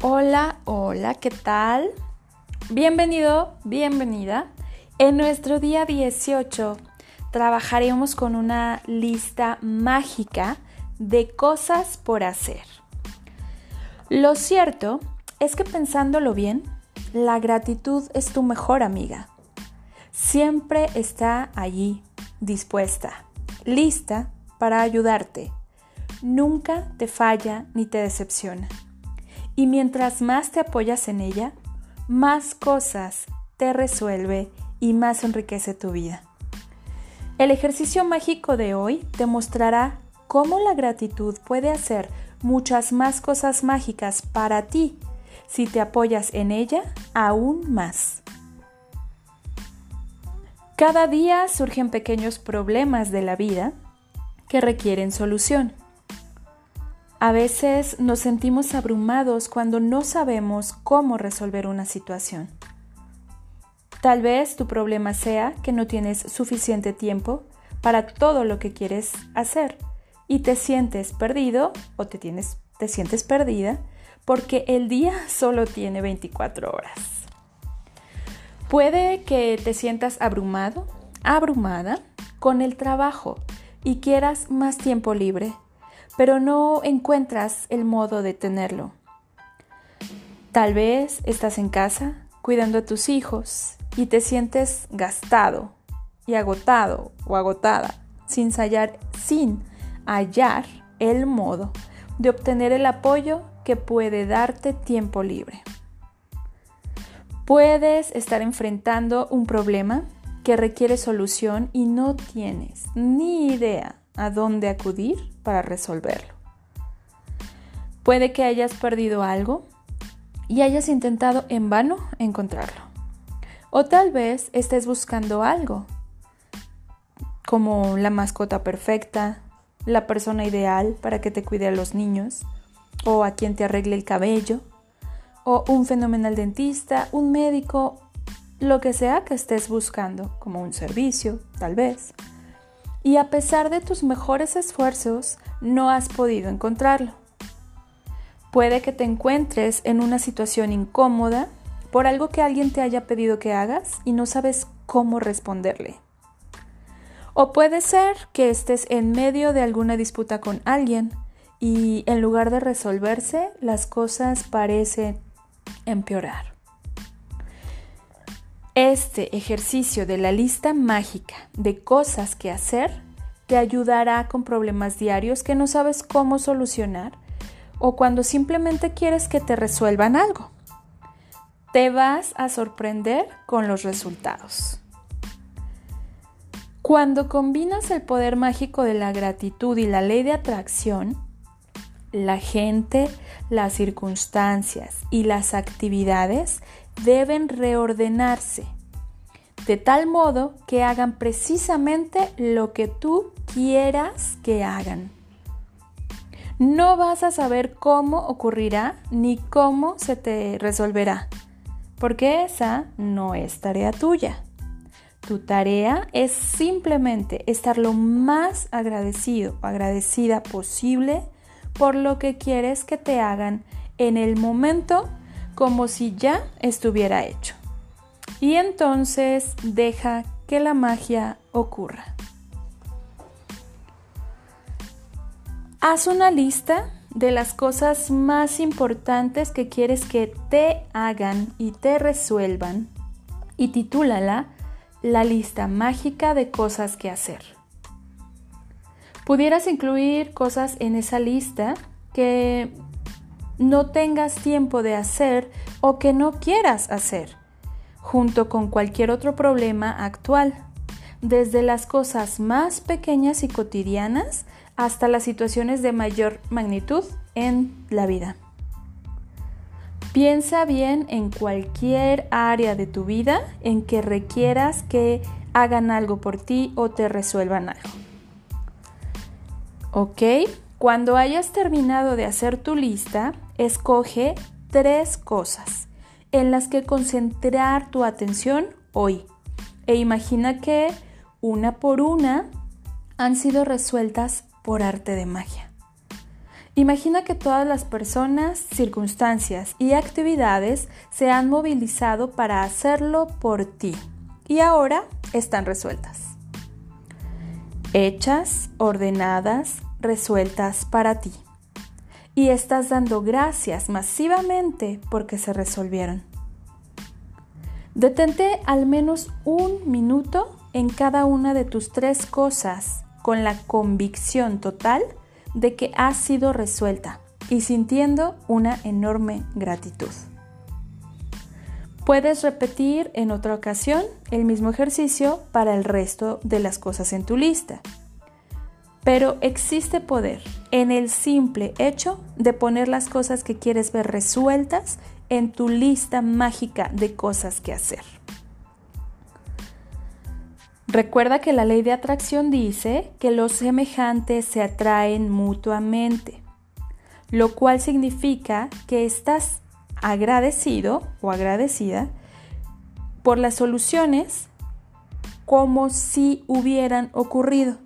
Hola, hola, ¿qué tal? Bienvenido, bienvenida. En nuestro día 18 trabajaremos con una lista mágica de cosas por hacer. Lo cierto es que pensándolo bien, la gratitud es tu mejor amiga. Siempre está allí, dispuesta, lista para ayudarte. Nunca te falla ni te decepciona. Y mientras más te apoyas en ella, más cosas te resuelve y más enriquece tu vida. El ejercicio mágico de hoy te mostrará cómo la gratitud puede hacer muchas más cosas mágicas para ti si te apoyas en ella aún más. Cada día surgen pequeños problemas de la vida que requieren solución. A veces nos sentimos abrumados cuando no sabemos cómo resolver una situación. Tal vez tu problema sea que no tienes suficiente tiempo para todo lo que quieres hacer y te sientes perdido o te, tienes, te sientes perdida porque el día solo tiene 24 horas. Puede que te sientas abrumado, abrumada con el trabajo y quieras más tiempo libre pero no encuentras el modo de tenerlo. Tal vez estás en casa cuidando a tus hijos y te sientes gastado y agotado o agotada sin hallar, sin hallar el modo de obtener el apoyo que puede darte tiempo libre. Puedes estar enfrentando un problema que requiere solución y no tienes ni idea a dónde acudir para resolverlo. Puede que hayas perdido algo y hayas intentado en vano encontrarlo. O tal vez estés buscando algo, como la mascota perfecta, la persona ideal para que te cuide a los niños, o a quien te arregle el cabello, o un fenomenal dentista, un médico, lo que sea que estés buscando, como un servicio, tal vez y a pesar de tus mejores esfuerzos no has podido encontrarlo. Puede que te encuentres en una situación incómoda por algo que alguien te haya pedido que hagas y no sabes cómo responderle. O puede ser que estés en medio de alguna disputa con alguien y en lugar de resolverse, las cosas parecen empeorar. Este ejercicio de la lista mágica de cosas que hacer te ayudará con problemas diarios que no sabes cómo solucionar o cuando simplemente quieres que te resuelvan algo. Te vas a sorprender con los resultados. Cuando combinas el poder mágico de la gratitud y la ley de atracción, la gente, las circunstancias y las actividades deben reordenarse de tal modo que hagan precisamente lo que tú quieras que hagan. No vas a saber cómo ocurrirá ni cómo se te resolverá, porque esa no es tarea tuya. Tu tarea es simplemente estar lo más agradecido o agradecida posible por lo que quieres que te hagan en el momento como si ya estuviera hecho. Y entonces deja que la magia ocurra. Haz una lista de las cosas más importantes que quieres que te hagan y te resuelvan y titúlala La lista mágica de cosas que hacer. Pudieras incluir cosas en esa lista que no tengas tiempo de hacer o que no quieras hacer, junto con cualquier otro problema actual, desde las cosas más pequeñas y cotidianas hasta las situaciones de mayor magnitud en la vida. Piensa bien en cualquier área de tu vida en que requieras que hagan algo por ti o te resuelvan algo. ¿Ok? Cuando hayas terminado de hacer tu lista, escoge tres cosas en las que concentrar tu atención hoy e imagina que una por una han sido resueltas por arte de magia. Imagina que todas las personas, circunstancias y actividades se han movilizado para hacerlo por ti y ahora están resueltas. Hechas, ordenadas, resueltas para ti. Y estás dando gracias masivamente porque se resolvieron. Detente al menos un minuto en cada una de tus tres cosas con la convicción total de que ha sido resuelta y sintiendo una enorme gratitud. Puedes repetir en otra ocasión el mismo ejercicio para el resto de las cosas en tu lista. Pero existe poder en el simple hecho de poner las cosas que quieres ver resueltas en tu lista mágica de cosas que hacer. Recuerda que la ley de atracción dice que los semejantes se atraen mutuamente, lo cual significa que estás agradecido o agradecida por las soluciones como si hubieran ocurrido.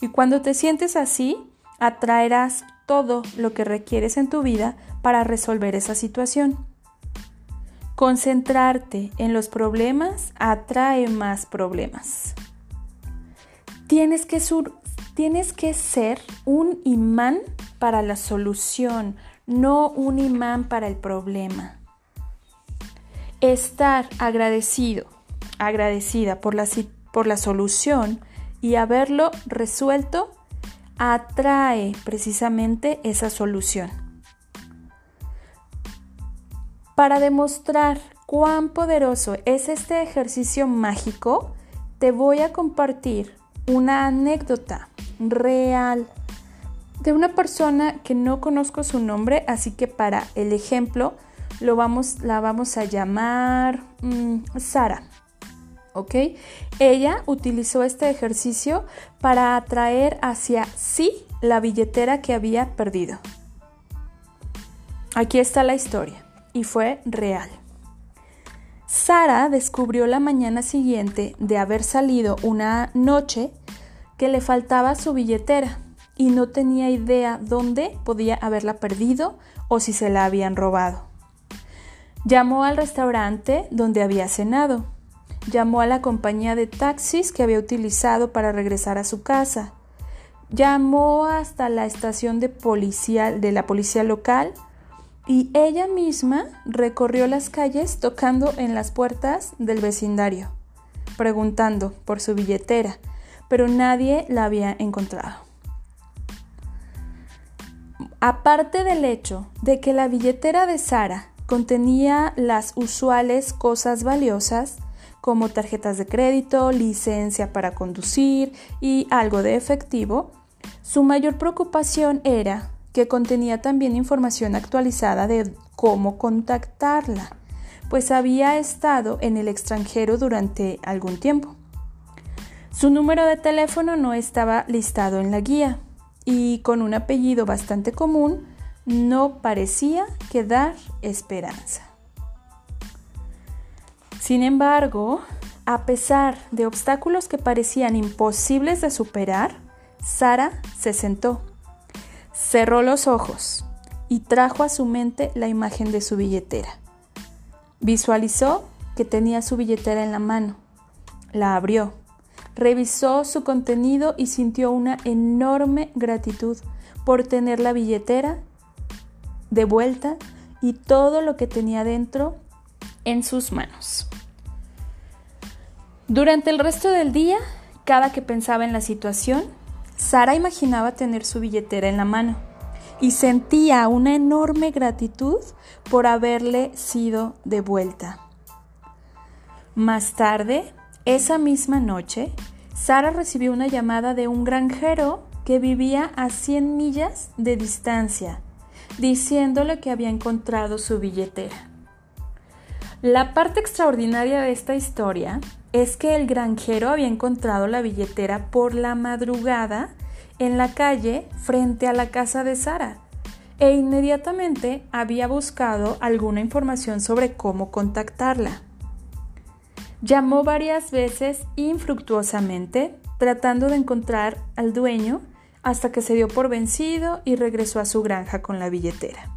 Y cuando te sientes así, atraerás todo lo que requieres en tu vida para resolver esa situación. Concentrarte en los problemas atrae más problemas. Tienes que, tienes que ser un imán para la solución, no un imán para el problema. Estar agradecido, agradecida por la, por la solución y haberlo resuelto atrae precisamente esa solución. Para demostrar cuán poderoso es este ejercicio mágico, te voy a compartir una anécdota real de una persona que no conozco su nombre, así que para el ejemplo lo vamos, la vamos a llamar mm, Sara. Ella utilizó este ejercicio para atraer hacia sí la billetera que había perdido. Aquí está la historia y fue real. Sara descubrió la mañana siguiente de haber salido una noche que le faltaba su billetera y no tenía idea dónde podía haberla perdido o si se la habían robado. Llamó al restaurante donde había cenado. Llamó a la compañía de taxis que había utilizado para regresar a su casa. Llamó hasta la estación de policía de la policía local y ella misma recorrió las calles tocando en las puertas del vecindario, preguntando por su billetera, pero nadie la había encontrado. Aparte del hecho de que la billetera de Sara contenía las usuales cosas valiosas, como tarjetas de crédito, licencia para conducir y algo de efectivo, su mayor preocupación era que contenía también información actualizada de cómo contactarla, pues había estado en el extranjero durante algún tiempo. Su número de teléfono no estaba listado en la guía y con un apellido bastante común no parecía quedar esperanza. Sin embargo, a pesar de obstáculos que parecían imposibles de superar, Sara se sentó Cerró los ojos y trajo a su mente la imagen de su billetera. Visualizó que tenía su billetera en la mano. La abrió, revisó su contenido y sintió una enorme gratitud por tener la billetera de vuelta y todo lo que tenía dentro en sus manos. Durante el resto del día, cada que pensaba en la situación, Sara imaginaba tener su billetera en la mano y sentía una enorme gratitud por haberle sido devuelta. Más tarde, esa misma noche, Sara recibió una llamada de un granjero que vivía a 100 millas de distancia, diciéndole que había encontrado su billetera. La parte extraordinaria de esta historia es que el granjero había encontrado la billetera por la madrugada en la calle frente a la casa de Sara e inmediatamente había buscado alguna información sobre cómo contactarla. Llamó varias veces infructuosamente tratando de encontrar al dueño, hasta que se dio por vencido y regresó a su granja con la billetera.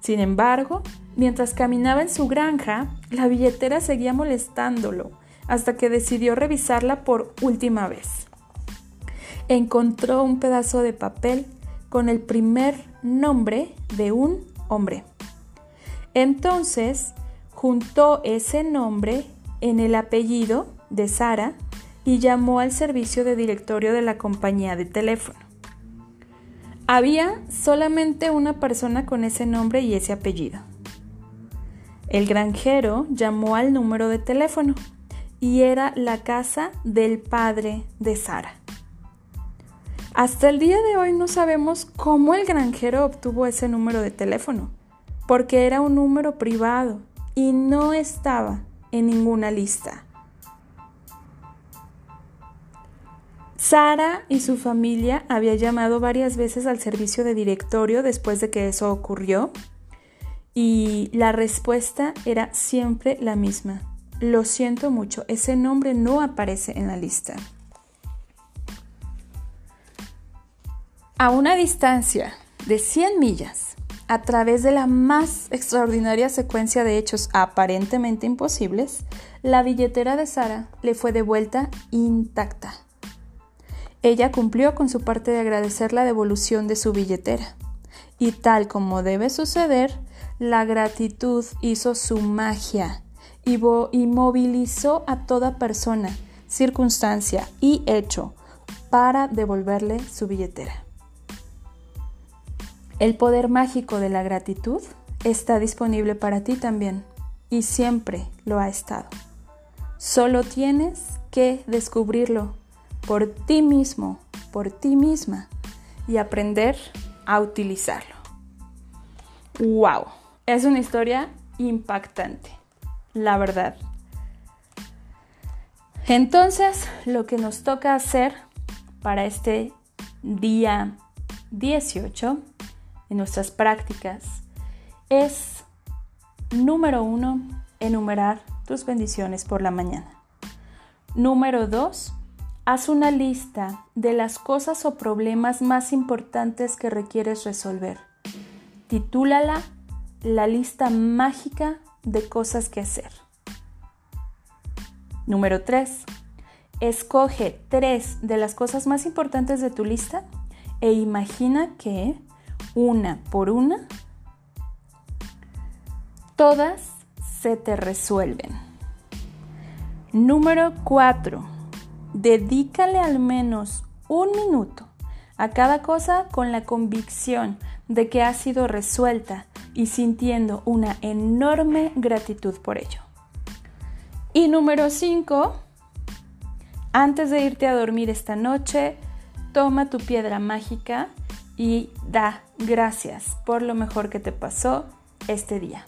Sin embargo, mientras caminaba en su granja, la billetera seguía molestándolo hasta que decidió revisarla por última vez. Encontró un pedazo de papel con el primer nombre de un hombre. Entonces, juntó ese nombre en el apellido de Sara y llamó al servicio de directorio de la compañía de teléfono. Había solamente una persona con ese nombre y ese apellido. El granjero llamó al número de teléfono y era la casa del padre de Sara. Hasta el día de hoy no sabemos cómo el granjero obtuvo ese número de teléfono, porque era un número privado y no estaba en ninguna lista. Sara y su familia había llamado varias veces al servicio de directorio después de que eso ocurrió y la respuesta era siempre la misma. Lo siento mucho, ese nombre no aparece en la lista. A una distancia de 100 millas, a través de la más extraordinaria secuencia de hechos aparentemente imposibles, la billetera de Sara le fue devuelta intacta. Ella cumplió con su parte de agradecer la devolución de su billetera. Y tal como debe suceder, la gratitud hizo su magia y, movilizó a toda persona, circunstancia y hecho para devolverle su billetera. El poder mágico de la gratitud está disponible para ti también y siempre lo ha estado. Solo tienes que descubrirlo por ti mismo, por ti misma y aprender a utilizarlo. ¡Wow! Es una historia impactante, la verdad. Entonces, lo que nos toca hacer para este día 18 en nuestras prácticas es, número uno, enumerar tus bendiciones por la mañana. Número dos, Haz una lista de las cosas o problemas más importantes que requieres resolver. Titúlala La lista mágica de cosas que hacer. Número 3. Escoge tres de las cosas más importantes de tu lista e imagina que, una por una, todas se te resuelven. Número 4 Dedícale al menos un minuto a cada cosa con la convicción de que ha sido resuelta y sintiendo una enorme gratitud por ello. Y número 5, antes de irte a dormir esta noche, toma tu piedra mágica y da gracias por lo mejor que te pasó este día.